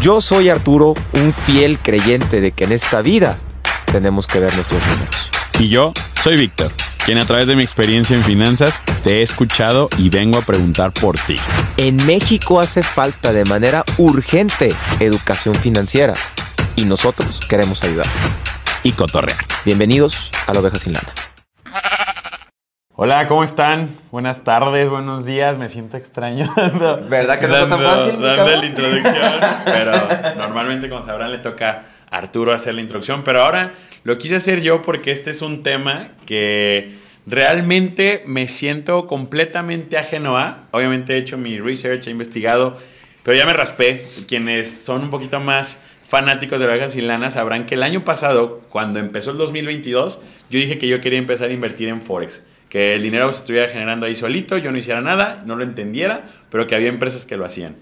Yo soy Arturo, un fiel creyente de que en esta vida tenemos que ver nuestros números. Y yo soy Víctor, quien a través de mi experiencia en finanzas te he escuchado y vengo a preguntar por ti. En México hace falta de manera urgente educación financiera y nosotros queremos ayudar. Y cotorrear. Bienvenidos a la oveja sin lana. Hola, ¿cómo están? Buenas tardes, buenos días. Me siento extraño. ¿Verdad que no está tan fácil? Dando la introducción, pero normalmente, como sabrán, le toca a Arturo hacer la introducción. Pero ahora lo quise hacer yo porque este es un tema que realmente me siento completamente ajeno a. Obviamente he hecho mi research, he investigado, pero ya me raspé. Quienes son un poquito más fanáticos de la ovejas sin lana sabrán que el año pasado, cuando empezó el 2022, yo dije que yo quería empezar a invertir en Forex. Que el dinero se estuviera generando ahí solito, yo no hiciera nada, no lo entendiera, pero que había empresas que lo hacían.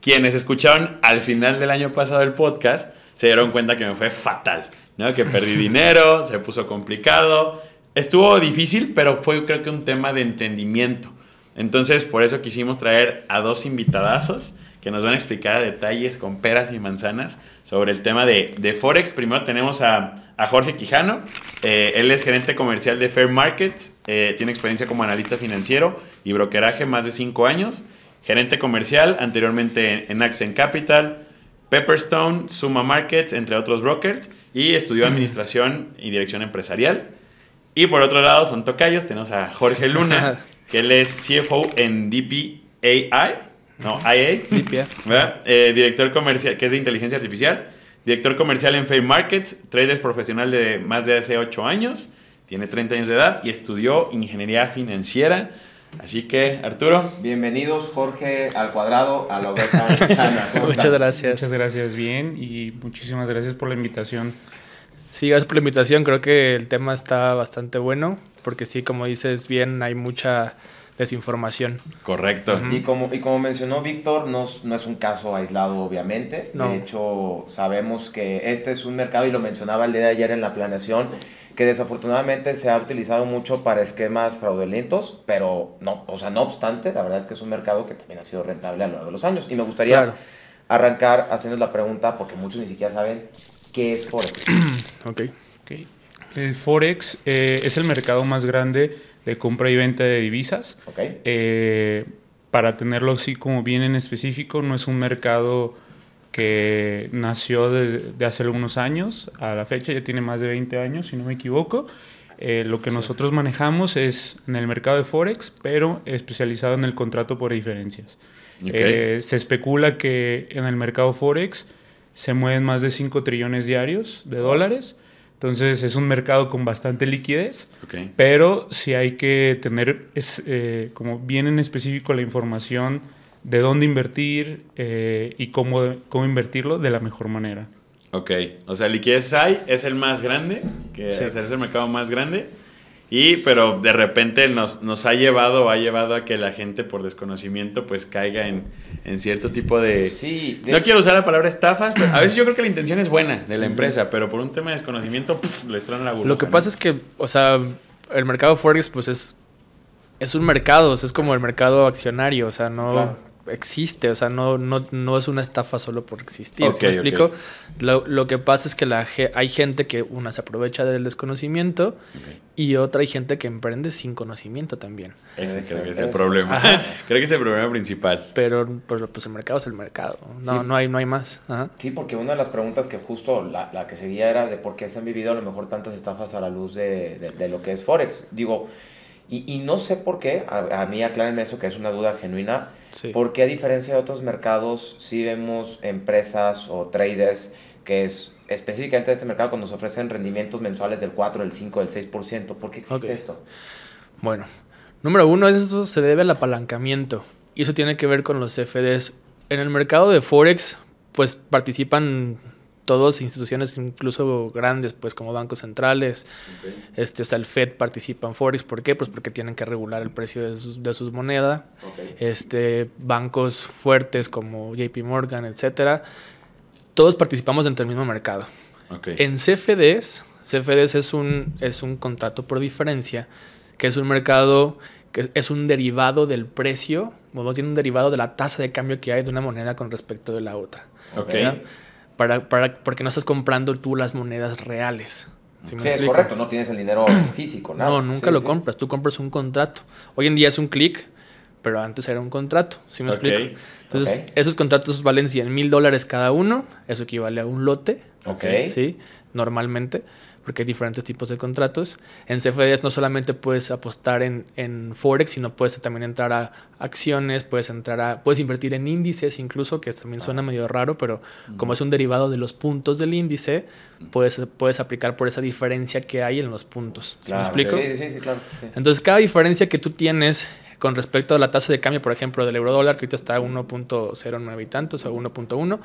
Quienes escucharon al final del año pasado el podcast se dieron cuenta que me fue fatal, ¿no? Que perdí dinero, se puso complicado. Estuvo difícil, pero fue creo que un tema de entendimiento. Entonces, por eso quisimos traer a dos invitadazos que nos van a explicar a detalles con peras y manzanas sobre el tema de, de Forex. Primero tenemos a, a Jorge Quijano. Eh, él es gerente comercial de Fair Markets. Eh, tiene experiencia como analista financiero y brokeraje más de cinco años. Gerente comercial anteriormente en Accent Capital, Pepperstone, Suma Markets, entre otros brokers. Y estudió administración y dirección empresarial. Y por otro lado son tocayos. Tenemos a Jorge Luna, que él es CFO en DPAI no, IA, ¿verdad? Eh, director comercial, que es de inteligencia artificial, director comercial en Fair Markets, trader profesional de más de hace 8 años, tiene 30 años de edad y estudió ingeniería financiera. Así que, Arturo. Bienvenidos, Jorge, al cuadrado, a la oveja. Muchas gracias. Muchas gracias, bien, y muchísimas gracias por la invitación. Sí, gracias por la invitación. Creo que el tema está bastante bueno, porque sí, como dices bien, hay mucha desinformación. Correcto. Y como, y como mencionó Víctor, no, no es un caso aislado, obviamente. De hecho, sabemos que este es un mercado, y lo mencionaba el día de ayer en la planeación, que desafortunadamente se ha utilizado mucho para esquemas fraudulentos, pero no, o sea, no obstante, la verdad es que es un mercado que también ha sido rentable a lo largo de los años. Y me gustaría arrancar haciendo la pregunta, porque muchos ni siquiera saben qué es Forex. ok. okay. El Forex eh, es el mercado más grande de compra y venta de divisas. Eh, para tenerlo así como bien en específico, no es un mercado que nació de hace algunos años, a la fecha ya tiene más de 20 años, si no me equivoco. Eh, lo que nosotros manejamos es en el mercado de Forex, pero especializado en el contrato por diferencias. Eh, se especula que en el mercado Forex se mueven más de 5 trillones diarios de dólares entonces es un mercado con bastante liquidez, pero sí hay que tener es, eh, como bien en específico la información de dónde invertir eh, y cómo, cómo invertirlo de la mejor manera. Ok, o sea, liquidez hay, es el más grande, que es el mercado más grande, y, pero de repente nos, nos ha llevado, ha llevado a que la gente por desconocimiento pues caiga en, en cierto tipo de... Sí. No quiero usar la palabra estafas, pero a veces yo creo que la intención es buena de la empresa, pero por un tema de desconocimiento les traen la burbuja. Lo que pasa es que, o sea, el mercado Forex pues es, es un mercado, es como el mercado accionario, o sea, no existe, o sea, no, no, no es una estafa solo por existir. me explico? Lo, lo, que pasa es que la, hay gente que una se aprovecha del desconocimiento y otra hay gente que emprende sin conocimiento también. Ese creo que es el problema. creo que es el problema principal. Pero, pues el mercado es el mercado. No, no, hay, no hay más. Sí, porque una de las preguntas que justo la, la, que seguía era de por qué se han vivido a lo mejor tantas estafas a la luz de, de, de lo que es Forex. Digo, y, y no sé por qué, a, a mí aclárenme eso que es una duda genuina porque a diferencia de otros mercados, sí vemos empresas o traders que es específicamente de este mercado cuando nos ofrecen rendimientos mensuales del 4, del 5, del 6%. ¿Por qué existe esto? Bueno, número uno, eso se debe al apalancamiento. Y eso tiene que ver con los FDs. En el mercado de Forex, pues participan todas instituciones incluso grandes, pues como bancos centrales, este, o sea, el Fed participa en Forex, ¿por qué? Pues porque tienen que regular el precio de sus, de sus monedas, este, bancos fuertes como JP Morgan, etcétera, todos participamos dentro del mismo mercado. En CFDs, CFDs es un, es un contrato por diferencia, que es un mercado que es un derivado del precio, o más bien un derivado de la tasa de cambio que hay de una moneda con respecto de la otra. O sea, para, para, porque no estás comprando tú las monedas reales. ¿Sí, Sí, es correcto, no tienes el dinero físico, nada. No, nunca Sí, lo sí. compras, tú compras un contrato. Hoy en día es un clic, pero antes era un contrato, ¿sí me Ok, explico? Entonces, esos contratos valen 100 mil dólares cada uno, eso equivale a un lote, Ok. ¿sí? Normalmente, porque hay diferentes tipos de contratos. En CFDs no solamente puedes apostar en, en Forex, sino puedes también entrar a acciones, puedes entrar a, puedes invertir en índices incluso, que también Ah. suena medio raro, pero como es un derivado de los puntos del índice, puedes, puedes aplicar por esa diferencia que hay en los puntos. ¿Sí Claro, me explico? Sí, sí, sí, claro. sí. Entonces, cada diferencia que tú tienes con respecto a la tasa de cambio, por ejemplo, del euro dólar, que ahorita está a 1.09 y tantos, o 1.1,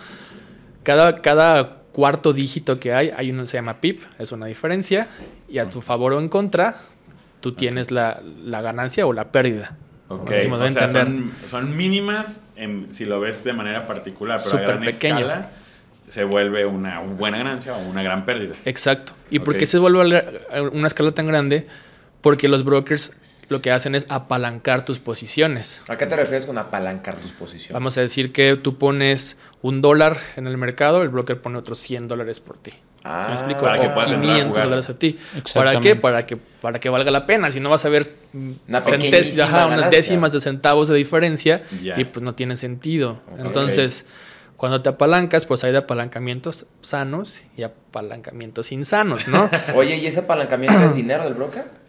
cada, cada cuarto dígito que hay, hay uno que se llama PIB, es una diferencia, y a tu favor o en contra, tú tienes la, la ganancia o la pérdida. Ok, No sé si me doy o a sea, son, son mínimas en- si lo ves de manera particular, pero a Súper gran pequeño. escala se vuelve una buena ganancia o una gran pérdida. Exacto. ¿Y por qué se vuelve a una escala tan grande? Porque los brokers lo que hacen es apalancar tus posiciones. ¿A qué te refieres con apalancar tus posiciones? Vamos a decir que tú pones un dólar en el mercado, el broker pone otros 100 dólares por ti. ¿Sí Ah, me explico? Para que O puedas entrar a 500 jugar. dólares a ti. ¿Para qué? Para que, para que valga la pena. Si no vas a ver mm, Una ajá, unas décimas de centavos de diferencia y pues no tiene sentido. Entonces, cuando te apalancas, pues hay de apalancamientos sanos y apalancamientos insanos, ¿no? Oye, ¿y ese apalancamiento es dinero del broker?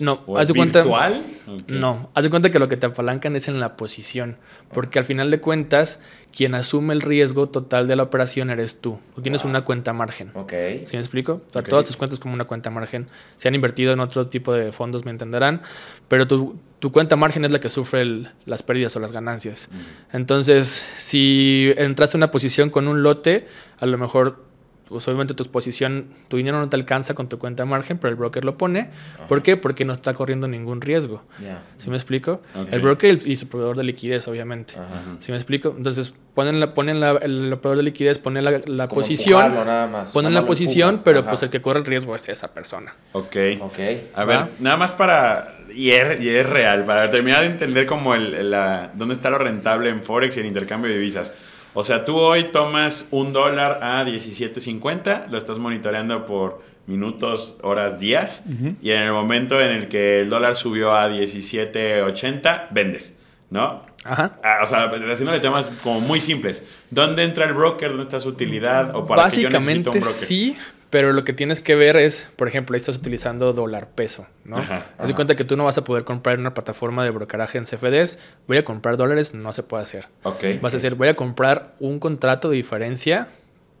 No, ¿O haz es de cuenta. virtual? No, haz de cuenta que lo que te apalancan es en la posición, porque al final de cuentas, quien asume el riesgo total de la operación eres tú. Tú tienes Wow. una cuenta margen. Ok. ¿Sí me explico? O sea, todas tus cuentas como una cuenta margen. Se han invertido en otro tipo de fondos, me entenderán, pero tu, tu cuenta margen es la que sufre el- las pérdidas o las ganancias. Entonces, si entraste en una posición con un lote, a lo mejor, pues obviamente tu posición, tu dinero no te alcanza con tu cuenta margen, pero el broker lo pone. ¿Por qué? Porque no está corriendo ningún riesgo. Ya. ¿Sí me explico? El broker y el- y su proveedor de liquidez, obviamente. Ajá. ¿Sí me explico? Entonces, ponen la, ponen la, el proveedor de liquidez, pone la, posición, empujarlo nada más. ponen la posición, pero Ajá. pues el que corre el riesgo es esa persona. Ok. Ok. A ver, ¿Va? nada más para. Y es, y es real, para terminar de entender como el, la, dónde está lo rentable en Forex y el intercambio de divisas. O sea, tú hoy tomas un dólar a 17.50, lo estás monitoreando por minutos, horas, días, y en el momento en el que el dólar subió a 17.80, vendes, ¿no? Ajá. Ah, o sea, haciéndole temas como muy simples. ¿Dónde entra el broker? ¿Dónde está su utilidad? ¿O para qué yo necesito Básicamente un broker? sí, pero lo que tienes que ver es, por ejemplo, ahí estás utilizando dólar peso, ¿no? Ajá, Haz de cuenta que tú no vas a poder comprar en una plataforma de brokeraje en CFDs, voy a comprar dólares, no se puede hacer. Ok. Vas a decir, voy a comprar un contrato de diferencia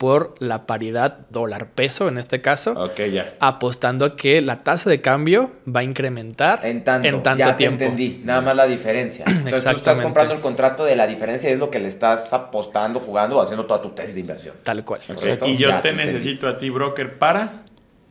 por la paridad dólar-peso, en este caso, Ok, ya. apostando a que la tasa de cambio va a incrementar En tanto, ya tiempo. te entendí, nada más la diferencia. Entonces tú estás comprando el contrato de la diferencia, es lo que le estás apostando, jugando o haciendo toda tu tesis de inversión. Tal cual. Y yo Ya, te necesito a ti, broker, para.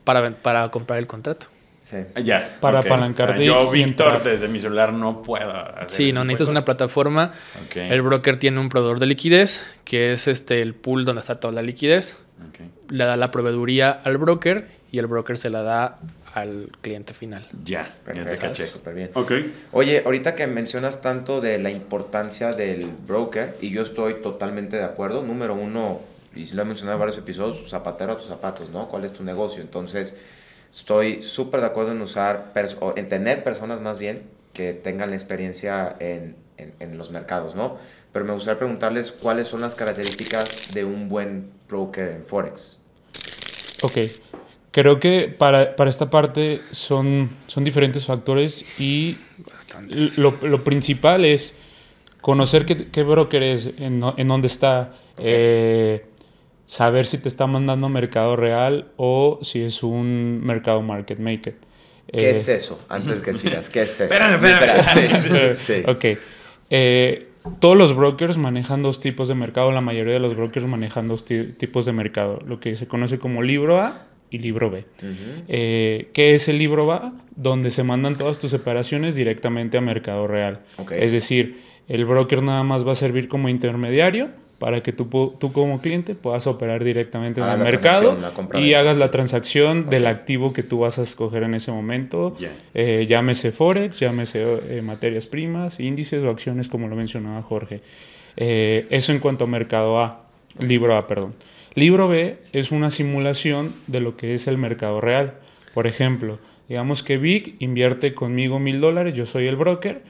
Para, ven- para comprar el contrato. Sí. Ya. Para ok. apalancarte O sea, yo, Víctor, desde mi celular no puedo. hacer Sí, no necesitas una plataforma. Ok. El broker tiene un proveedor de liquidez, que es este el pool donde está toda la liquidez. Ok. Le da la proveeduría al broker y el broker se la da al cliente final. Ya, ya te Perfecto, caché. súper bien. Ok. Oye, ahorita que mencionas tanto de la importancia del broker, y yo estoy totalmente de acuerdo, número uno, y lo he mencionado en varios episodios, zapatero a tus zapatos, ¿no? ¿Cuál es tu negocio? Entonces, estoy súper de acuerdo en usar, pers- o en tener personas más bien que tengan la experiencia en, en- en los mercados, ¿no? Pero me gustaría preguntarles cuáles son las características de un buen broker en Forex. Ok. Creo que para, para esta parte son, son diferentes factores y lo, lo principal es conocer qué, qué broker es, en, en dónde está, eh, saber si te está mandando mercado real o si es un mercado market maker. ¿Qué Eh, es eso? Antes que sigas, ¿qué es eso? Espérame, espérame. Espera, sí, sí, sí. Ok. Eh, todos los brokers manejan dos tipos de mercado. La mayoría de los brokers manejan dos ti- tipos de mercado. Lo que se conoce como libro A y libro B. Eh, ¿Qué es el libro A? Donde se mandan todas tus operaciones directamente a mercado real. Es decir, el broker nada más va a servir como intermediario para que tú, tú como cliente puedas operar directamente en el mercado y hagas la transacción del activo que tú vas a escoger en ese momento. Eh, llámese Forex, llámese eh, materias primas, índices o acciones como lo mencionaba Jorge. Eh, eso en cuanto a mercado A, libro A, perdón. Libro B es una simulación de lo que es el mercado real. Por ejemplo, digamos que Vic invierte conmigo mil dólares, yo soy el broker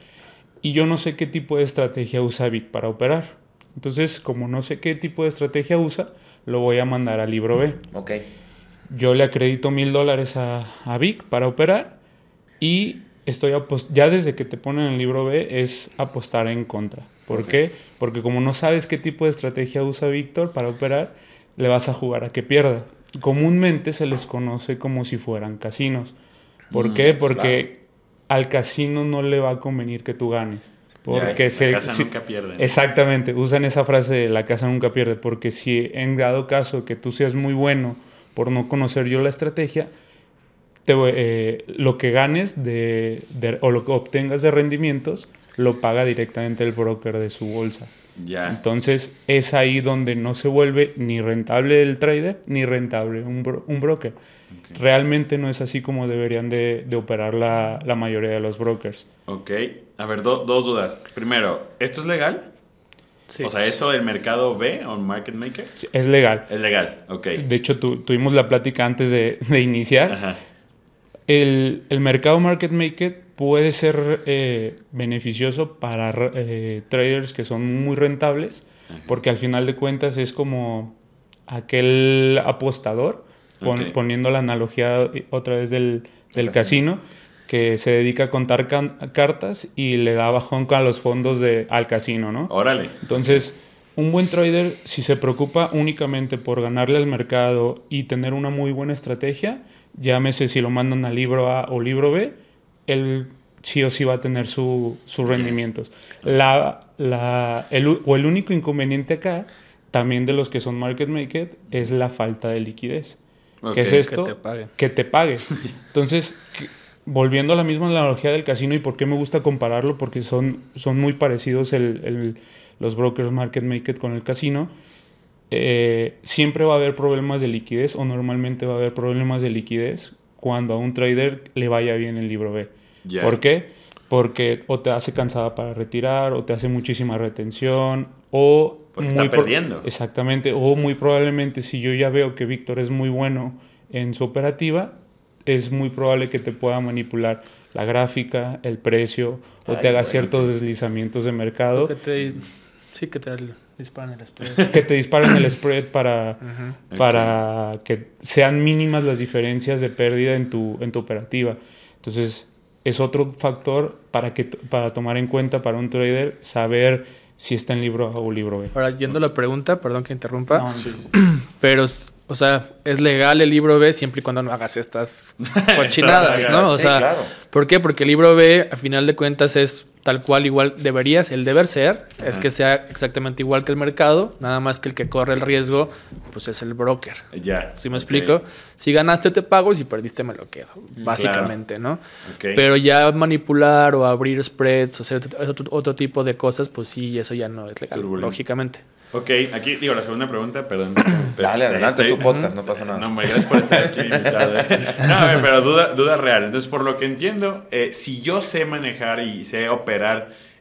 y yo no sé qué tipo de estrategia usa Vic para operar. Entonces, como no sé qué tipo de estrategia usa, lo voy a mandar al libro B. Ok. Yo le acredito mil dólares a, Vic para operar y estoy ya desde que te ponen el libro B es apostar en contra. ¿Por qué? Porque como no sabes qué tipo de estrategia usa Víctor para operar, le vas a jugar a que pierda. Comúnmente se les conoce como si fueran casinos. ¿Por mm, qué? Porque al casino no le va a convenir que tú ganes. Porque la casa nunca pierde. Exactamente, usan esa frase de la casa nunca pierde, porque si en dado caso que tú seas muy bueno por no conocer yo la estrategia, te, eh, lo que ganes de, o lo que obtengas de rendimientos lo paga directamente el broker de su bolsa. Ya. Entonces es ahí donde no se vuelve ni rentable el trader ni rentable un, broker. Realmente no es así como deberían de, operar la, mayoría de los brokers. Ok, a ver, dos dudas. Primero, ¿esto es legal? Sí. O sea, ¿eso del mercado B o market maker? es legal. Es legal, ok. De hecho, tuvimos la plática antes de, iniciar. Ajá. El, el mercado market maker puede ser eh, beneficioso para eh, traders que son muy rentables, porque al final de cuentas es como aquel apostador, poniendo la analogía otra vez del, casino. que se dedica a contar cartas y le da bajón a los fondos de, al casino, ¿no? Órale. Entonces, un buen trader, si se preocupa únicamente por ganarle al mercado y tener una muy buena estrategia, llámese si lo mandan al libro A o libro B, él sí o sí va a tener sus rendimientos. La, la, el, o el único inconveniente acá, también de los que son market maker, es la falta de liquidez. ¿Qué es esto? Que te pague. Que te pague. Entonces, volviendo a la misma analogía del casino y por qué me gusta compararlo, porque son, son muy parecidos el, los brokers market maker con el casino. Eh, siempre va a haber problemas de liquidez o normalmente va a haber problemas de liquidez cuando a un trader le vaya bien el libro B. ¿Por qué? Porque o te hace cansada para retirar, o te hace muchísima retención, o... Porque está perdiendo. Exactamente, o muy probablemente si yo ya veo que Víctor es muy bueno en su operativa, es muy probable que te pueda manipular la gráfica, el precio, o te haga ciertos deslizamientos de mercado. Que te, sí, que te disparen el spread. que te disparen el spread para, para que sean mínimas las diferencias de pérdida en tu, en tu operativa. Entonces, es otro factor para, que, para tomar en cuenta para un trader, saber si está en libro A o libro B. Ahora, yendo a la pregunta, perdón que interrumpa, pero, o sea, es legal el libro B siempre y cuando no hagas estas cochinadas, ¿no? O sea, ¿por qué? Porque el libro B, a final de cuentas, es tal cual igual deberías, el deber ser, es que sea exactamente igual que el mercado, nada más que el que corre el riesgo, pues es el broker. Ya. ¿Sí me explico? Si ganaste te pago y si perdiste me lo quedo, básicamente, ¿no? Pero ya manipular o abrir spreads o hacer otro, tipo de cosas, pues sí, eso ya no es legal, lógicamente. Ok, aquí digo la segunda pregunta, perdón. Dale, adelante, es tu podcast, no pasa nada. No, gracias por estar aquí. no, a ver, pero duda, duda real. Entonces, por lo que entiendo, eh, si yo sé manejar y sé operar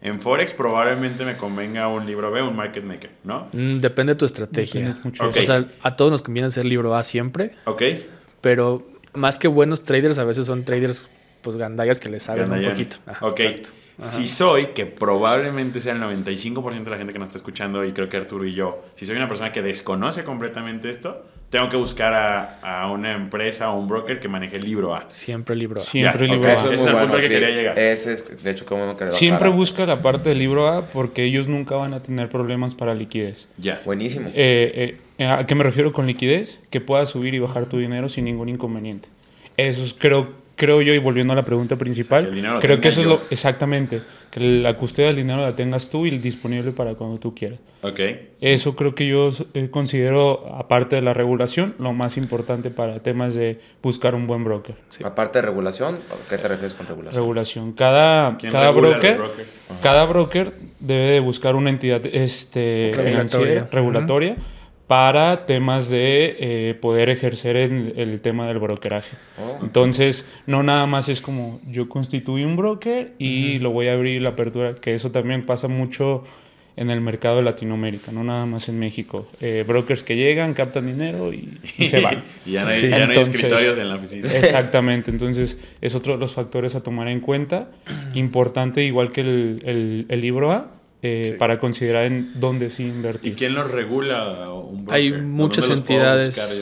en Forex, probablemente me convenga un libro B, un market maker, ¿no? Mm, depende de tu estrategia. O sea, a todos nos conviene ser libro A siempre. Ok. Pero más que buenos traders, a veces son traders, pues gandallas que les saben un poquito. ok. Exacto. Si soy, que probablemente sea el 95% de la gente que nos está escuchando, y creo que Arturo y yo, si soy una persona que desconoce completamente esto, tengo que buscar a, una empresa o un broker que maneje el libro A. Siempre el libro A. Siempre el libro A. Ese es el punto que quería llegar. Ese es, de hecho, como que Siempre busca la parte del libro A porque ellos nunca van a tener problemas para liquidez. Ya. Buenísimo. Eh, eh, ¿A qué me refiero con liquidez? Que puedas subir y bajar tu dinero sin ningún inconveniente. Eso es, creo creo yo, y volviendo a la pregunta principal, creo que eso es lo exactamente, que la custodia del dinero la tengas tú y disponible para cuando tú quieras. Ok. Eso creo que yo eh, considero, aparte de la regulación, lo más importante para temas de buscar un buen broker. Aparte de regulación, ¿qué te refieres con regulación? Regulación. Cada, cada broker, cada broker debe de buscar una entidad este, financiera regulatoria para temas de eh, poder ejercer el, el, tema del brokeraje. Oh. Entonces, no nada más es como yo constituí un broker y lo voy a abrir la apertura, que eso también pasa mucho en el mercado de Latinoamérica, no nada más en México. Eh, brokers que llegan, captan dinero y, se van. y ya no hay, ya no hay escritorios en la oficina. Exactamente, entonces es otro de los factores a tomar en cuenta. Importante, igual que el, el, el libro A, eh, para considerar en dónde sí invertir. ¿Y quién los regula? Un Hay muchas entidades.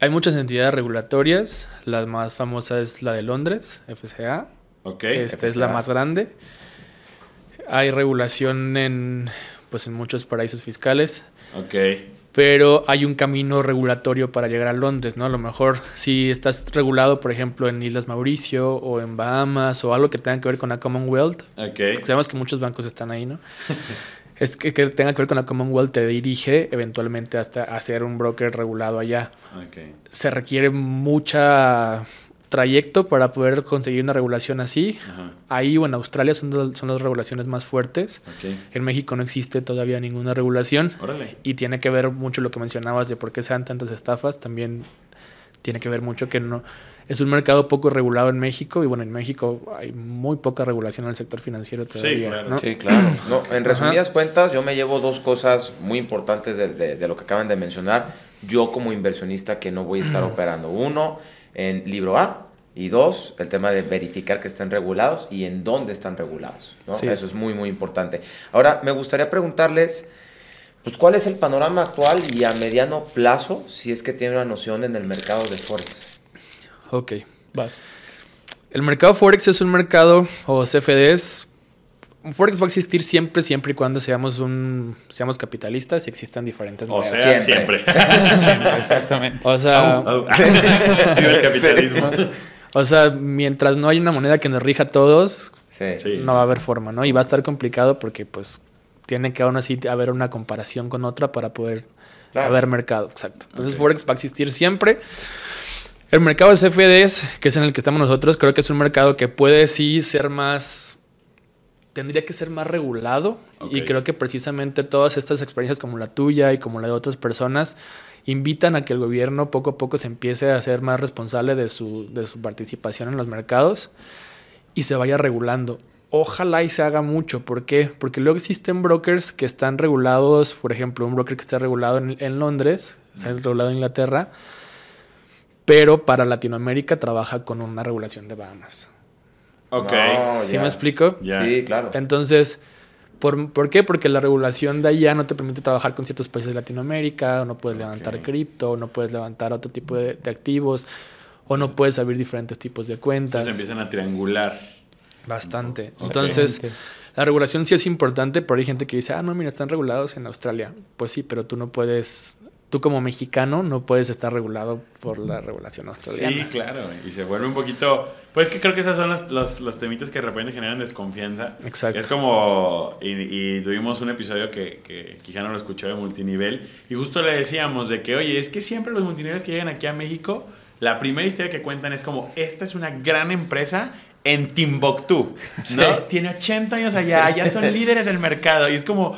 Hay muchas entidades regulatorias. La más famosa es la de Londres, FCA. Okay, Esta es la más grande. Hay regulación en, pues, en muchos paraísos fiscales. Okay pero hay un camino regulatorio para llegar a Londres, ¿no? A lo mejor si estás regulado, por ejemplo, en Islas Mauricio o en Bahamas o algo que tenga que ver con la Commonwealth, okay. sabemos que muchos bancos están ahí, ¿no? es que, que, tenga que ver con la Commonwealth te dirige eventualmente hasta a ser un broker regulado allá. Okay. Se requiere mucha trayecto para poder conseguir una regulación así. Ahí o en Australia son, son las regulaciones más fuertes. En México no existe todavía ninguna regulación. Y tiene que ver mucho lo que mencionabas de por qué se dan tantas estafas. También tiene que ver mucho que no es un mercado poco regulado en México y bueno, en México hay muy poca regulación en el sector financiero todavía. Sí, claro. Sí, claro. en resumidas cuentas, yo me llevo dos cosas muy importantes de, de, lo que acaban de mencionar. Yo como inversionista que no voy a estar operando. Uno, en libro A. Y dos, el tema de verificar que estén regulados y en dónde están regulados. Eso es. muy, muy importante. Ahora, me gustaría preguntarles, pues, ¿cuál es el panorama actual y a mediano plazo, si es que tiene una noción en el mercado de Forex? Ok, vas. El mercado Forex es un mercado, o CFDs, Forex va a existir siempre, siempre y cuando seamos un seamos capitalistas y existan diferentes O sea, siempre. exactamente. O sea, el capitalismo. O sea, mientras no hay una moneda que nos rija a todos, no va a haber forma, ¿no? Y va a estar complicado porque, pues, tiene que aún así haber una comparación con otra para poder haber mercado. Exacto. Entonces, Forex va a existir siempre. El mercado de CFDs, que es en el que estamos nosotros, creo que es un mercado que puede sí ser más tendría que ser más regulado y creo que precisamente todas estas experiencias como la tuya y como la de otras personas invitan a que el gobierno poco a poco se empiece a ser más responsable de su, de su participación en los mercados y se vaya regulando. Ojalá y se haga mucho. ¿Por qué? Porque luego existen brokers que están regulados, por ejemplo, un broker que está regulado en, en Londres, está regulado en Inglaterra, pero para Latinoamérica trabaja con una regulación de Bahamas. Ok. ¿Sí me explico? Sí, claro. Entonces, ¿por, ¿por, qué? Porque la regulación de allá no te permite trabajar con ciertos países de Latinoamérica, o no puedes levantar cripto, no puedes levantar otro tipo de, activos, o no puedes abrir diferentes tipos de cuentas. Entonces empiezan a triangular. Bastante. Entonces, la regulación sí es importante, pero hay gente que dice, ah, no, mira, están regulados en Australia. Pues sí, pero tú no puedes tú como mexicano no puedes estar regulado por la regulación australiana. Sí, claro, y se vuelve un poquito... Pues que creo que esos son los, los, los temitas que de repente generan desconfianza. Exacto. Es como... Y, tuvimos un episodio que, que Quijano lo escuchó de multinivel y justo le decíamos de que, oye, es que siempre los multiniveles que llegan aquí a México, la primera historia que cuentan es como, esta es una gran empresa en Timbuktu, ¿no? Tiene 80 años allá, ya son líderes del mercado y es como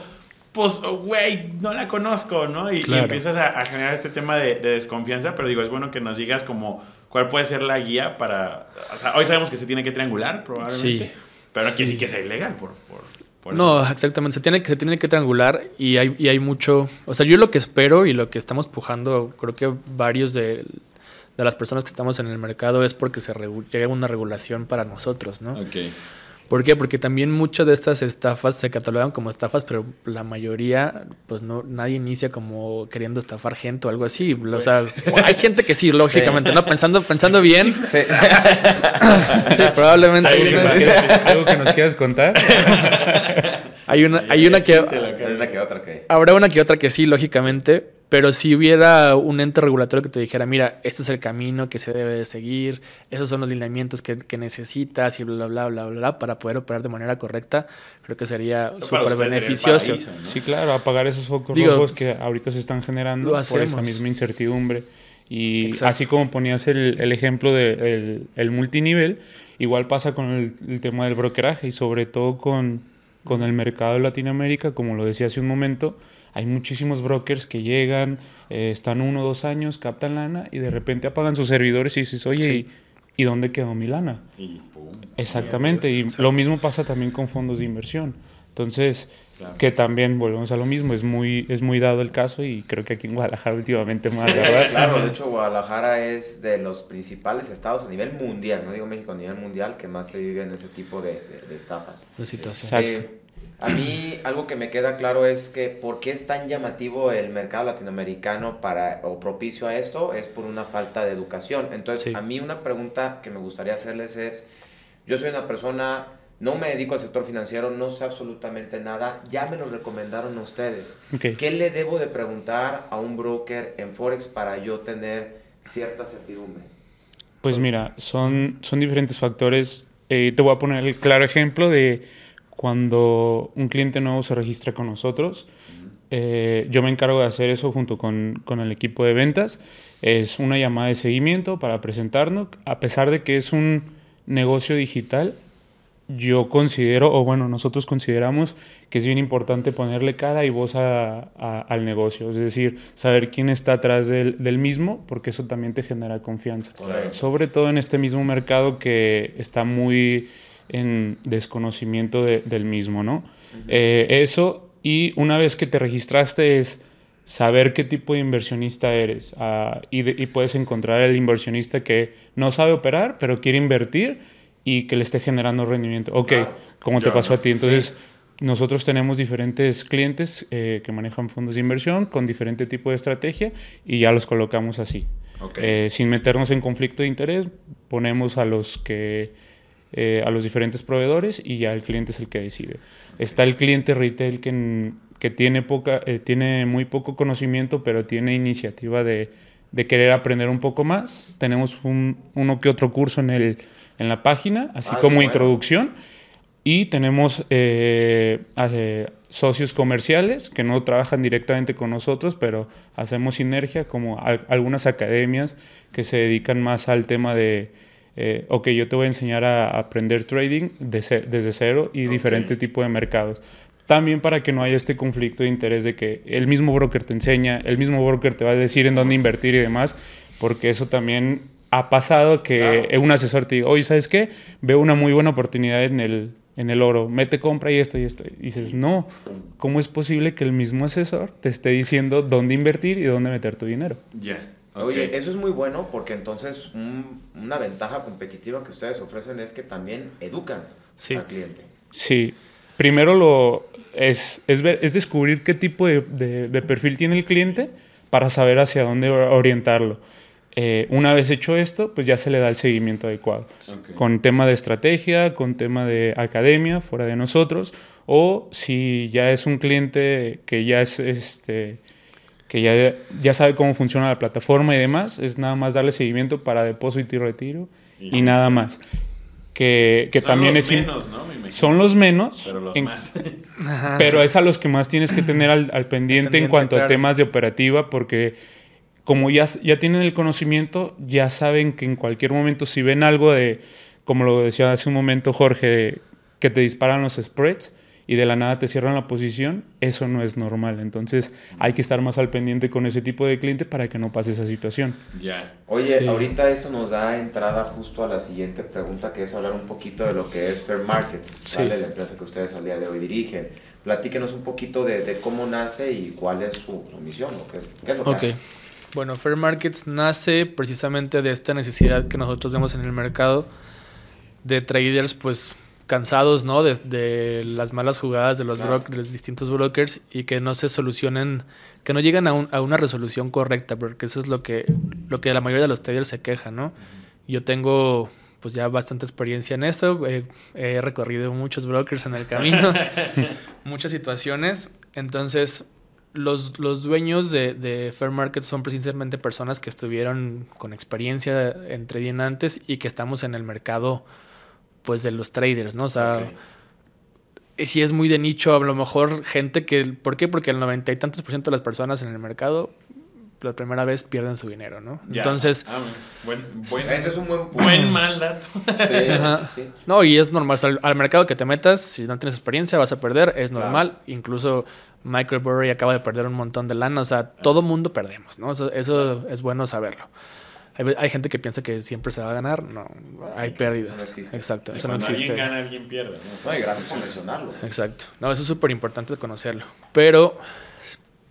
pues, güey, no la conozco, ¿no? Y, empiezas a, generar este tema de, desconfianza, pero digo, es bueno que nos digas como cuál puede ser la guía para... O sea, hoy sabemos que se tiene que triangular, probablemente. Sí. Pero no quiere decir que sea ilegal por... por, no, exactamente. Se tiene, que, se tiene que triangular y hay, y hay mucho... O sea, yo lo que espero y lo que estamos pujando, creo que varios de, de las personas que estamos en el mercado es porque se llegue una regulación para nosotros, ¿no? Ok. ¿Por qué? Porque también muchas de estas estafas se catalogan como estafas, pero la mayoría, pues no, nadie inicia como queriendo estafar gente o algo así. o sea, pues. hay gente que sí, lógicamente, ¿no? Pensando, pensando bien. Sí. Probablemente. ¿Algo que nos quieras contar? hay una, hay una que. Una que otra que. Habrá una que otra que sí, lógicamente. Pero si hubiera un ente regulatorio que te dijera, mira, este es el camino que se debe de seguir, esos son los lineamientos que, necesitas y bla, bla, bla, bla, bla, para poder operar de manera correcta, creo que sería súper beneficioso. Sí, claro, apagar esos focos rojos que ahorita se están generando por esa misma incertidumbre. Y así como ponías el, el ejemplo del de el multinivel, igual pasa con el, el, tema del brokeraje y sobre todo con, con el mercado de Latinoamérica, como lo decía hace un momento hay muchísimos brokers que llegan, eh, están uno o dos años, captan lana y de repente apagan sus servidores y dices, oye, ¿y, dónde quedó mi lana? Exactamente, y lo mismo pasa también con fondos de inversión. Entonces, que también volvemos a lo mismo, es muy, es muy dado el caso y creo que aquí en Guadalajara últimamente más, ¿verdad? claro, de hecho Guadalajara es de los principales estados a nivel mundial, no digo México a nivel mundial, que más se vive en ese tipo de, de, estafas. De situaciones. Eh, a mí algo que me queda claro es que por qué es tan llamativo el mercado latinoamericano para, o propicio a esto es por una falta de educación. Entonces, a mí una pregunta que me gustaría hacerles es, yo soy una persona, no me dedico al sector financiero, no sé absolutamente nada, ya me lo recomendaron ustedes. ¿Qué le debo de preguntar a un broker en Forex para yo tener cierta certidumbre? Pues mira, son, son diferentes factores. Eh, te voy a poner el claro ejemplo de cuando un cliente nuevo se registra con nosotros. Eh, yo me encargo de hacer eso junto con, con, el equipo de ventas. Es una llamada de seguimiento para presentarnos. A pesar de que es un negocio digital, yo considero, o bueno, nosotros consideramos que es bien importante ponerle cara y voz a, al negocio. Es decir, saber quién está atrás del, del mismo, porque eso también te genera confianza. Sobre todo en este mismo mercado que está muy en desconocimiento del mismo, ¿no? Eh, eso, y una vez que te registraste es saber qué tipo de inversionista eres ah, y, puedes encontrar el inversionista que no sabe operar, pero quiere invertir y que le esté generando rendimiento. Ok, como te pasó a ti. Entonces, nosotros tenemos diferentes clientes eh, que manejan fondos de inversión con diferente tipo de estrategia y ya los colocamos así. Eh, sin meternos en conflicto de interés, ponemos a los que eh, a los diferentes proveedores y ya el cliente es el que decide. Está el cliente retail que, que tiene, poca, eh, tiene muy poco conocimiento, pero tiene iniciativa de, de querer aprender un poco más. Tenemos un, uno que otro curso en, el, en la página, así ah, como introducción. Y tenemos eh, socios comerciales que no trabajan directamente con nosotros, pero hacemos sinergia, como algunas academias que se dedican más al tema de eh, ok, yo te voy a enseñar a aprender trading desde cero y diferente tipo de mercados. También para que no haya este conflicto de interés de que el mismo broker te enseña, el mismo broker te va a decir en dónde invertir y demás, porque eso también ha pasado que un asesor te diga, oye, ¿sabes qué? Veo una muy buena oportunidad en el, en el oro, mete, compra y esto y esto. Y dices, no, ¿cómo es posible que el mismo asesor te esté diciendo dónde invertir y dónde meter tu dinero? Ya. Oye, eso es muy bueno porque entonces una ventaja competitiva que ustedes ofrecen es que también educan al cliente. Sí, primero lo es, es, es descubrir qué tipo de, de, perfil tiene el cliente para saber hacia dónde orientarlo. Eh, una vez hecho esto, pues ya se le da el seguimiento adecuado. Con tema de estrategia, con tema de academia, fuera de nosotros, o si ya es un cliente que ya es este que ya, ya sabe cómo funciona la plataforma y demás, es nada más darle seguimiento para depósito y retiro y, nada más. Que, que también es... Menos, ¿no? son los menos. Pero los más. pero es a los que más tienes que tener al, al pendiente en cuanto a temas de operativa, porque como ya, ya tienen el conocimiento, ya saben que en cualquier momento si ven algo de, como lo decía hace un momento Jorge, que te disparan los spreads, y de la nada te cierran la posición, eso no es normal. Entonces hay que estar más al pendiente con ese tipo de cliente para que no pase esa situación. Ya. Oye, ahorita esto nos da entrada justo a la siguiente pregunta, que es hablar un poquito de lo que es Fair Markets, la empresa que ustedes al día de hoy dirigen. Platíquenos un poquito de, cómo nace y cuál es su, misión, qué, es lo que hace. Bueno, Fair Markets nace precisamente de esta necesidad que nosotros vemos en el mercado de traders, pues cansados, ¿no? De, las malas jugadas de los, de los distintos brokers y que no se solucionen, que no llegan a, a, una resolución correcta, porque eso es lo que, lo que la mayoría de los traders se quejan, ¿no? Yo tengo pues ya bastante experiencia en eso, he recorrido muchos brokers en el camino, muchas situaciones, entonces los, los dueños de, de, Fair Market son precisamente personas que estuvieron con experiencia entre antes y que estamos en el mercado pues de los traders, ¿no? O sea, si es muy de nicho, a lo mejor gente que... ¿Por qué? Porque el noventa y tantos por ciento de las personas en el mercado la primera vez pierden su dinero, ¿no? Entonces... Ah, buen, buen, ese es un buen, buen mal dato. Sí, No, y es normal. al, mercado que te metas, si no tienes experiencia, vas a perder. Es normal. Incluso Michael Burry acaba de perder un montón de lana. O sea, todo mundo perdemos, ¿no? Eso, eso es bueno saberlo. Hay, gente que piensa que siempre se va a ganar. No, hay pérdidas. Exacto. Eso no existe. Alguien gana, alguien pierde. No, hay gracias por mencionarlo. Exacto. No, eso es súper importante conocerlo. Pero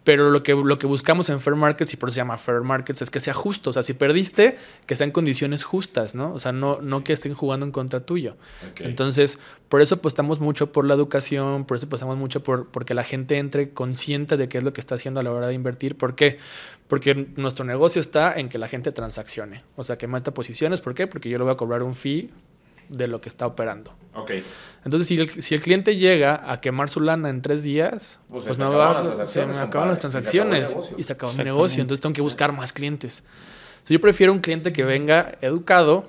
pero lo que, lo que buscamos en Fair Markets, y por eso se llama Fair Markets, es que sea justo. O sea, si perdiste, que sean condiciones justas, ¿no? O sea, no, no que estén jugando en contra tuyo. Entonces, por eso apostamos mucho por la educación, por eso apostamos mucho por porque la gente entre consciente de qué es lo que está haciendo a la hora de invertir. ¿Por qué? Porque nuestro negocio está en que la gente transaccione. O sea, que meta posiciones. ¿Por qué? Porque yo le voy a cobrar un fee de lo que está operando. Ok. Entonces, si el, si el cliente llega a quemar su lana en tres días, pues, pues me, se me acaban las transacciones y se acabó mi negocio. Entonces tengo que buscar más clientes. yo prefiero un cliente que venga educado,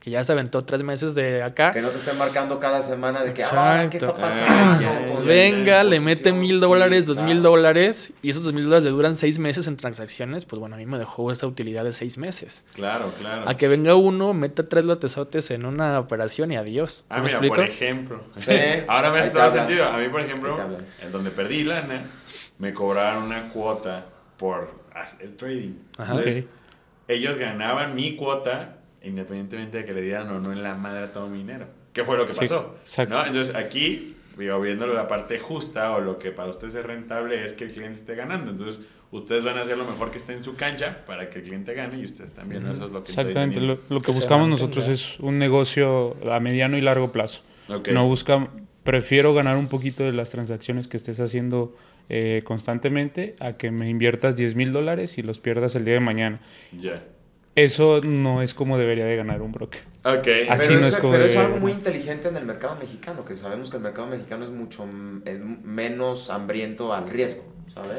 que ya se aventó tres meses de acá. Que no te estén marcando cada semana de que, ah, ¿qué está pasando? venga, le mete mil dólares, dos mil dólares, y esos dos mil dólares le duran seis meses en transacciones, pues bueno, a mí me dejó esa utilidad de seis meses. Claro, claro. A que venga uno, meta tres lotesotes en una operación y adiós. Ah, mira, por ejemplo. Ahora me hace todo sentido. A mí, por ejemplo, en donde perdí lana, me cobraron una cuota por hacer trading. Ajá, ellos ganaban mi cuota independientemente de que le dieran o no en la madre a todo mi dinero. ¿Qué fue lo que pasó? ¿no? Entonces aquí, digo, viéndolo la parte justa o lo que para ustedes es rentable es que el cliente esté ganando. Entonces ustedes van a hacer lo mejor que esté en su cancha para que el cliente gane y ustedes también. Eso es lo que Exactamente. Lo, lo, que, buscamos nosotros es un negocio a mediano y largo plazo. No busca, prefiero ganar un poquito de las transacciones que estés haciendo eh, constantemente a que me inviertas 10 mil dólares y los pierdas el día de mañana. Ya. Eso no es como debería de ganar un broker. Ok. Así pero no es, como pero es algo muy inteligente en el mercado mexicano, que sabemos que el mercado mexicano es mucho menos hambriento al riesgo, ¿sabes?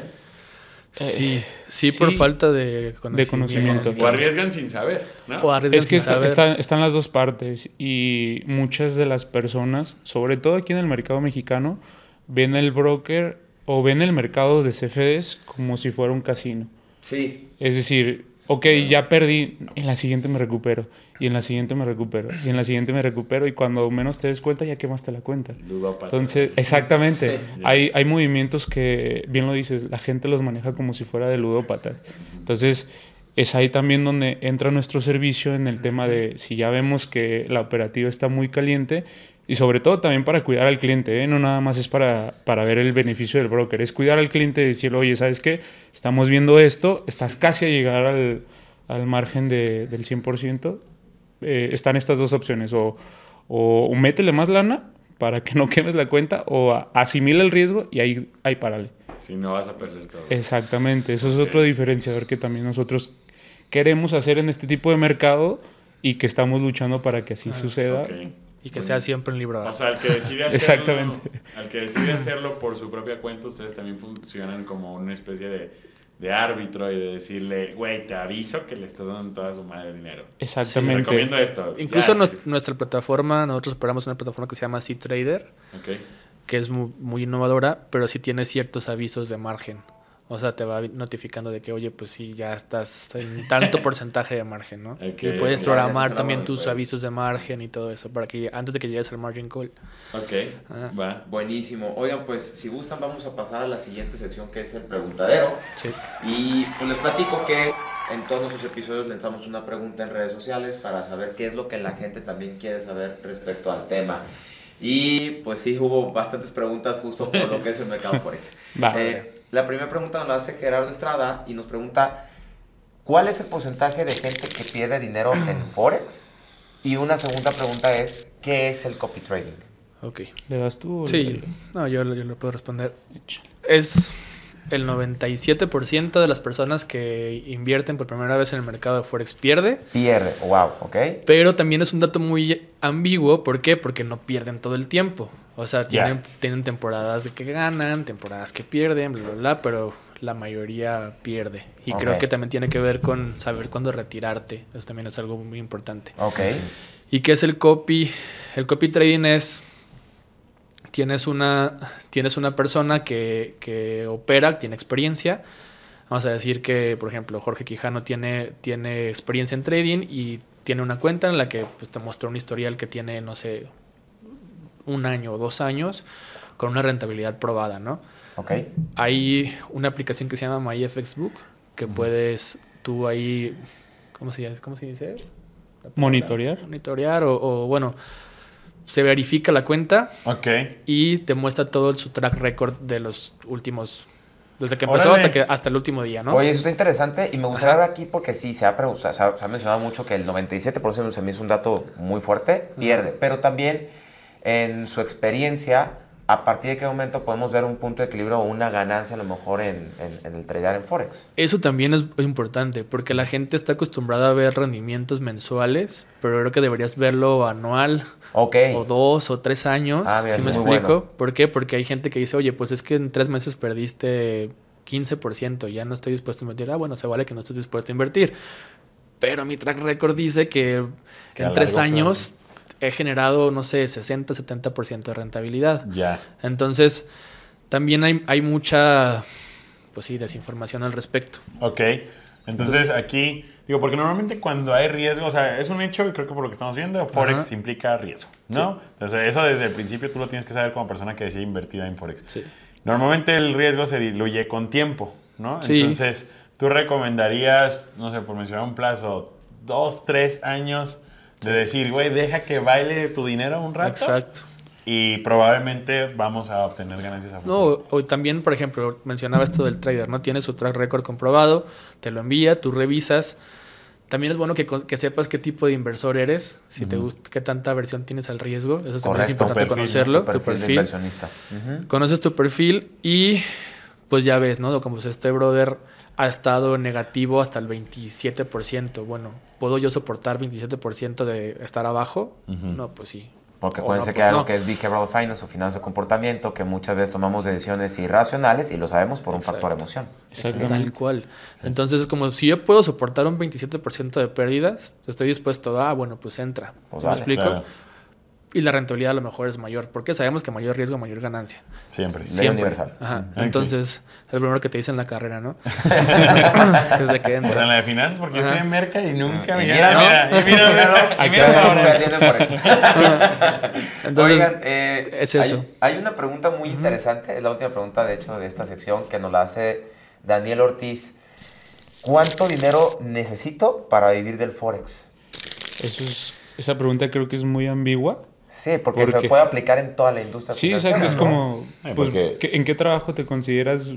Sí, eh, sí, por falta de conocimiento. O arriesgan sin saber, ¿no? O arriesgan es que están las dos partes y muchas de las personas, sobre todo aquí en el mercado mexicano, ven el broker o ven el mercado de CFDs como si fuera un casino. Sí. Es decir, ok, ya perdí, en la siguiente me recupero, y en la siguiente me recupero, y en la siguiente me recupero, y cuando menos te des cuenta ya quemaste la cuenta. Entonces, exactamente, hay, hay movimientos que, bien lo dices, la gente los maneja como si fuera de ludópata. Entonces, es ahí también donde entra nuestro servicio en el tema de si ya vemos que la operativa está muy caliente, y sobre todo también para cuidar al cliente, ¿eh? no nada más es para, para ver el beneficio del broker, es cuidar al cliente y decirle, oye, ¿sabes qué? Estamos viendo esto, estás casi a llegar al, al margen de, del 100%, eh, están estas dos opciones, o, o, métele más lana para que no quemes la cuenta, o asimila el riesgo y ahí, ahí párale. Si no vas a perder todo. Exactamente, eso es otro diferenciador que también nosotros queremos hacer en este tipo de mercado y que estamos luchando para que así ah, suceda. Y que sea siempre un libro. O sea, al que decide hacerlo, Exactamente. Al que decide hacerlo por su propia cuenta, ustedes también funcionan como una especie de, de árbitro y de decirle, güey, te aviso que le estás dando toda su madre de dinero. Exactamente. recomiendo esto. Incluso nuestra, plataforma, nosotros operamos una plataforma que se llama C-Trader, que es muy, muy innovadora, pero sí tiene ciertos avisos de margen. O sea, te va notificando de que, oye, pues sí, ya estás en tanto porcentaje de margen, ¿no? y puedes programar también tus avisos de margen y todo eso para que antes de que llegues al margin call. Ok, va. Buenísimo. Oigan, pues si gustan vamos a pasar a la siguiente sección que es el preguntadero. Sí. Y pues les platico que en todos sus episodios lanzamos una pregunta en redes sociales para saber qué es lo que la gente también quiere saber respecto al tema. Y pues sí, hubo bastantes preguntas justo por lo que es el mercado forex. eh, la primera pregunta nos la hace Gerardo Estrada y nos pregunta, ¿cuál es el porcentaje de gente que pierde dinero en Forex? Y una segunda pregunta es, ¿qué es el copy trading? Ok. ¿Le das tú? sí, no, yo, yo lo puedo responder. Es, el 97% de las personas que invierten por primera vez en el mercado de Forex pierde. Pierde, wow, ok. Pero también es un dato muy ambiguo, ¿por qué? Porque no pierden todo el tiempo. O sea, tienen, tienen temporadas de que ganan, temporadas que pierden, bla, bla, bla, pero la mayoría pierde. Y creo que también tiene que ver con saber cuándo retirarte. Eso también es algo muy importante. Ok. ¿Y qué es el copy? El copy trading es tienes una, tienes una persona que, que, opera, tiene experiencia. Vamos a decir que, por ejemplo, Jorge Quijano tiene, tiene experiencia en trading y tiene una cuenta en la que pues, te mostró un historial que tiene, no sé, un año o dos años con una rentabilidad probada, ¿no? Ok. Hay una aplicación que se llama MyFXBook que puedes tú ahí, ¿cómo se, cómo se dice? Monitorear. Monitorear o, o bueno, se verifica la cuenta. Y te muestra todo su track record de los últimos. Desde que empezó hasta, que, hasta el último día, ¿no? Oye, eso está interesante y me gustaría ver aquí porque sí, se ha, se ha, se ha mencionado mucho que el 97% se me hizo un dato muy fuerte, pierde, pero también en su experiencia ¿a partir de qué momento podemos ver un punto de equilibrio o una ganancia a lo mejor en, el tradear en Forex? Eso también es importante, porque la gente está acostumbrada a ver rendimientos mensuales, pero creo que deberías verlo anual. O dos o tres años, ah, si me explico. ¿Por qué? Porque hay gente que dice, oye, pues es que en tres meses perdiste 15%, ya no estoy dispuesto a invertir. Ah, bueno, se vale que no estés dispuesto a invertir. Pero mi track record dice que, en tres años he generado, no sé, 60, 70% de rentabilidad. Ya. Entonces, también hay, hay mucha, pues sí, desinformación al respecto. Ok. Entonces, aquí, digo, porque normalmente cuando hay riesgo, o sea, es un hecho, y creo que por lo que estamos viendo, Forex implica riesgo, ¿no? Entonces, eso desde el principio tú lo tienes que saber como persona que decide invertir en Forex. Sí. Normalmente el riesgo se diluye con tiempo, ¿no? Sí. Entonces, tú recomendarías, no sé, por mencionar un plazo, dos, tres años de decir, güey, deja que baile tu dinero un rato. Exacto. Y probablemente vamos a obtener ganancias a futuro. No, o también, por ejemplo, mencionaba esto del trader, ¿no? Tiene su track record comprobado, te lo envía, tú revisas. También es bueno que, que sepas qué tipo de inversor eres, si te gusta, qué tanta aversión tienes al riesgo. Eso también es importante conocerlo, tu perfil. inversionista. Conoces tu perfil y pues ya ves, ¿no? Como pues este brother ha estado negativo hasta el 27%. Bueno, ¿puedo yo soportar 27% de estar abajo? No, pues sí. Porque acuérdense que pues algo que es behavioral finance o finanzas de comportamiento, que muchas veces tomamos decisiones irracionales y lo sabemos por un factor emoción. Tal cual. Entonces es como si yo puedo soportar un 27% de pérdidas, estoy dispuesto a, ah, bueno, pues entra. Pues ¿Me explico? Y la rentabilidad a lo mejor es mayor, porque sabemos que mayor riesgo, mayor ganancia. Siempre. Siempre. universal. Ajá. Entonces, es lo primero que te dicen en la carrera, ¿no? Desde que entras. en la de finanzas, porque yo estoy en Merca y nunca me mira, mira, mira, mira, mira, mira, Entonces, Oigan, eh, es eso. Hay, una pregunta muy interesante, es la última pregunta, de hecho, de esta sección, que nos la hace Daniel Ortiz. ¿Cuánto dinero necesito para vivir del Forex? Eso es, esa pregunta creo que es muy ambigua Sí, porque, se puede aplicar en toda la industria. Sí, exacto. Es como, pues, ¿en qué trabajo te consideras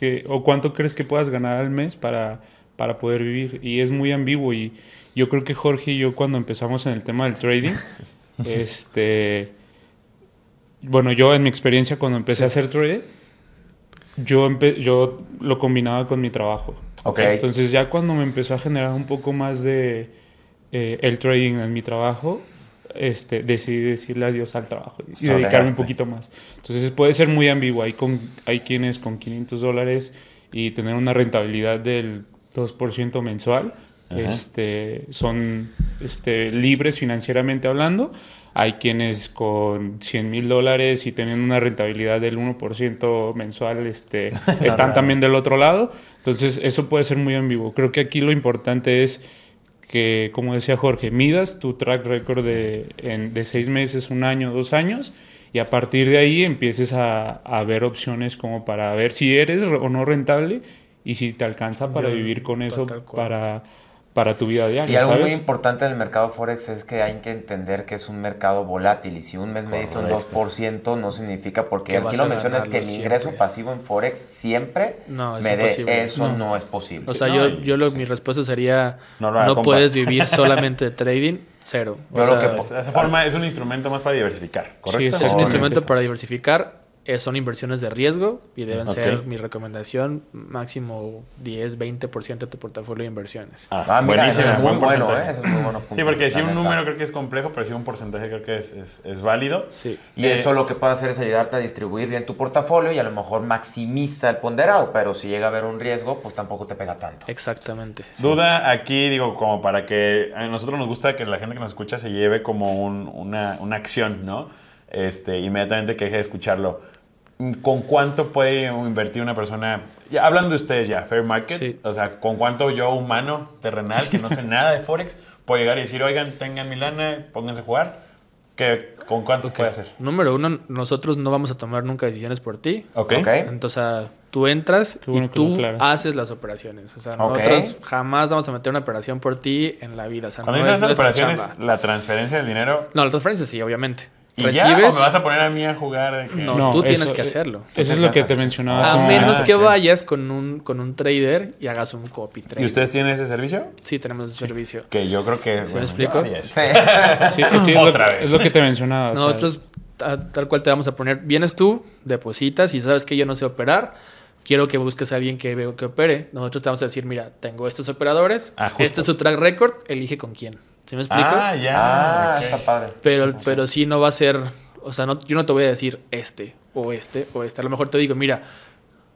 que, o cuánto crees que puedas ganar al mes para, para poder vivir? Y es muy ambiguo. Y yo creo que Jorge y yo cuando empezamos en el tema del trading, este, bueno, yo en mi experiencia cuando empecé a hacer trading, yo, yo lo combinaba con mi trabajo. Okay. Entonces ya cuando me empezó a generar un poco más de eh, el trading en mi trabajo, este, decidí decirle adiós al trabajo y dedicarme un poquito más. Entonces puede ser muy ambiguo. Hay, con, hay quienes con 500 dólares y tener una rentabilidad del 2% mensual este, son este, libres financieramente hablando. Hay quienes con 100 mil dólares y teniendo una rentabilidad del 1% mensual este, están también del otro lado. Entonces eso puede ser muy ambiguo. Creo que aquí lo importante es que, como decía Jorge, midas tu track record de, de seis meses, un año, dos años, y a partir de ahí empieces a, a, ver opciones como para ver si eres o no rentable y si te alcanza para vivir con eso, para para tu vida diaria. Y algo muy importante en el mercado Forex es que hay que entender que es un mercado volátil y si un mes me diste un 2% no significa porque aquí lo mencionas que mi ingreso pasivo en Forex siempre me dé eso no. es posible. O sea, yo, yo lo, mi respuesta sería no, puedes vivir solamente de trading, cero. O sea, que, esa forma es un instrumento más para diversificar, ¿correcto? Sí, es un instrumento para diversificar son inversiones de riesgo y deben ser, mi recomendación, máximo 10, 20% de tu portafolio de inversiones. Ah, ah buenísimo. Es muy bueno, ¿eh? Eso es muy bueno. Sí, porque si un número creo que es complejo, pero si un porcentaje creo que es, es, válido. Sí. Y eh, eso lo que puede hacer es ayudarte a distribuir bien tu portafolio y a lo mejor maximiza el ponderado, pero si llega a haber un riesgo, pues tampoco te pega tanto. Exactamente. Duda aquí, digo, como para que a nosotros nos gusta que la gente que nos escucha se lleve como una, una acción, ¿no? Este, inmediatamente que deje de escucharlo ¿Con cuánto puede invertir una persona? Ya, hablando de ustedes ya, Fair Market, o sea, ¿con cuánto yo, humano, terrenal, que no sé nada de Forex, puedo llegar y decir, oigan, tengan mi lana, pónganse a jugar? ¿Qué, ¿Con cuánto se puede hacer? Número uno, nosotros no vamos a tomar nunca decisiones por ti. Ok. Entonces, tú entras y tú haces las operaciones. O sea, nosotros jamás vamos a meter una operación por ti en la vida. O sea, Cuando no dices operaciones, la transferencia del dinero... No, la transferencia sí, obviamente. ¿Y recibes. Ya, ¿O me vas a poner a mí a jugar? No, tú tienes que hacerlo. Eso es lo que te mencionaba. A menos que vayas con un, con un trader y hagas un copy trade. ¿Y ustedes tienen ese servicio? Sí, tenemos ese servicio. Que yo creo que. ¿Se me explico? Sí, sí, Otra vez. Es lo que te mencionaba. Nosotros, tal cual te vamos a poner. Vienes tú, depositas y sabes que yo no sé operar quiero que busques a alguien que veo que opere. Nosotros te vamos a decir, mira, tengo estos operadores, ah, este es su track record, elige con quién. ¿Sí me explico? Ah, ya. Ah, está padre. Pero, pero sí no va a ser, o sea, no, yo no te voy a decir este o este o este. A lo mejor te digo, mira,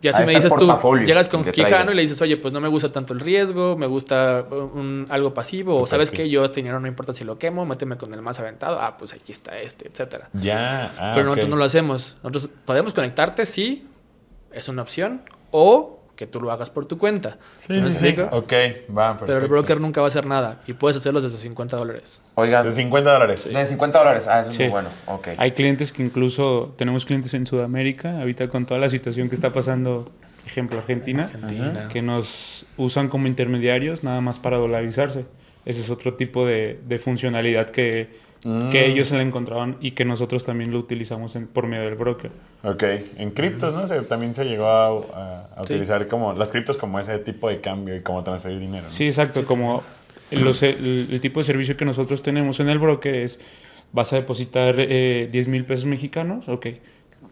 ya si me dices tú, llegas con Quijano y le dices, oye, pues no me gusta tanto el riesgo, me gusta un, algo pasivo, o sabes que yo este dinero no importa si lo quemo, méteme con el más aventado, ah, pues aquí está este, etcétera. Ya. Ah, Pero nosotros no lo hacemos. Nosotros podemos conectarte, sí, es una opción, o que tú lo hagas por tu cuenta. Sí, sí, sí. Ok, va, Pero el broker nunca va a hacer nada y puedes hacerlo desde 50 dólares. Oigan. De 50 dólares. De 50 dólares, ah, eso es muy bueno. Okay. Hay clientes que incluso, tenemos clientes en Sudamérica, ahorita con toda la situación que está pasando, ejemplo Argentina, Argentina. que nos usan como intermediarios nada más para dolarizarse. Ese es otro tipo de, de funcionalidad que que mm. ellos se la encontraban y que nosotros también lo utilizamos por medio del broker. Ok, en criptos, ¿no? también se llegó a, utilizar como las criptos como ese tipo de cambio y como transferir dinero. Sí, exacto, como el, tipo de servicio que nosotros tenemos en el broker es, vas a depositar eh, 10 mil pesos mexicanos, ok,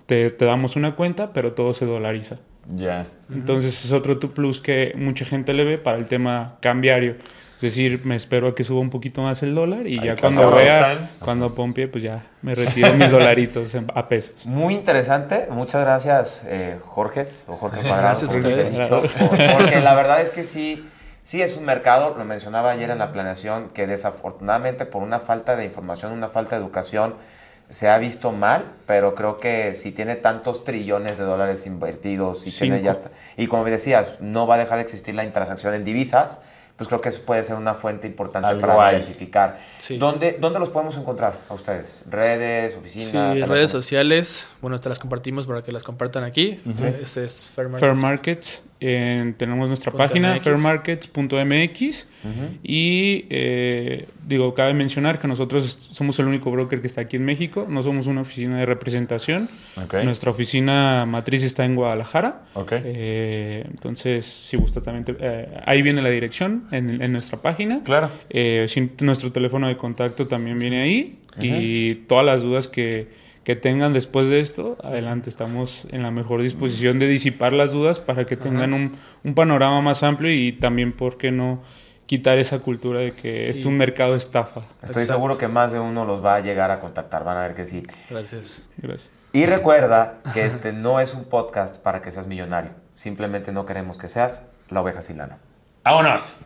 te, te, damos una cuenta, pero todo se dolariza. Ya. Entonces es otro plus que mucha gente le ve para el tema cambiario. Es decir, me espero a que suba un poquito más el dólar y ya cuando vea, cuando pompie, pues ya me retiro mis dolaritos a pesos. Muy interesante. Muchas gracias, eh, Jorge o Jorge Cuadrado. Gracias a ustedes. porque la verdad es que sí, sí es un mercado, lo mencionaba ayer en la planeación, que desafortunadamente por una falta de información, una falta de educación, se ha visto mal, pero creo que si tiene tantos trillones de dólares invertidos y, tiene ya, y como decías, no va a dejar de existir la transacción en divisas, pues creo que eso puede ser una fuente importante para diversificar. ¿Dónde, ¿Dónde los podemos encontrar a ustedes? ¿Redes, oficinas? Sí, redes sociales. Bueno, te las compartimos para que las compartan aquí. Este es Fair Markets tenemos nuestra página fairmarkets.mx y eh, digo, cabe mencionar que nosotros somos el único broker que está aquí en México, no somos una oficina de representación. Nuestra oficina matriz está en Guadalajara. Eh, entonces, si gusta también, eh, ahí viene la dirección en, nuestra página. Claro. nuestro teléfono de contacto también viene ahí y todas las dudas que que tengan después de esto, adelante, estamos en la mejor disposición de disipar las dudas para que tengan un, panorama más amplio y también, ¿por qué no? quitar esa cultura de que es un mercado estafa. Estoy seguro que más de uno los va a llegar a contactar, van a ver que sí. Gracias. Gracias. Y recuerda que este no es un podcast para que seas millonario, simplemente no queremos que seas la oveja silana. ¡Vámonos!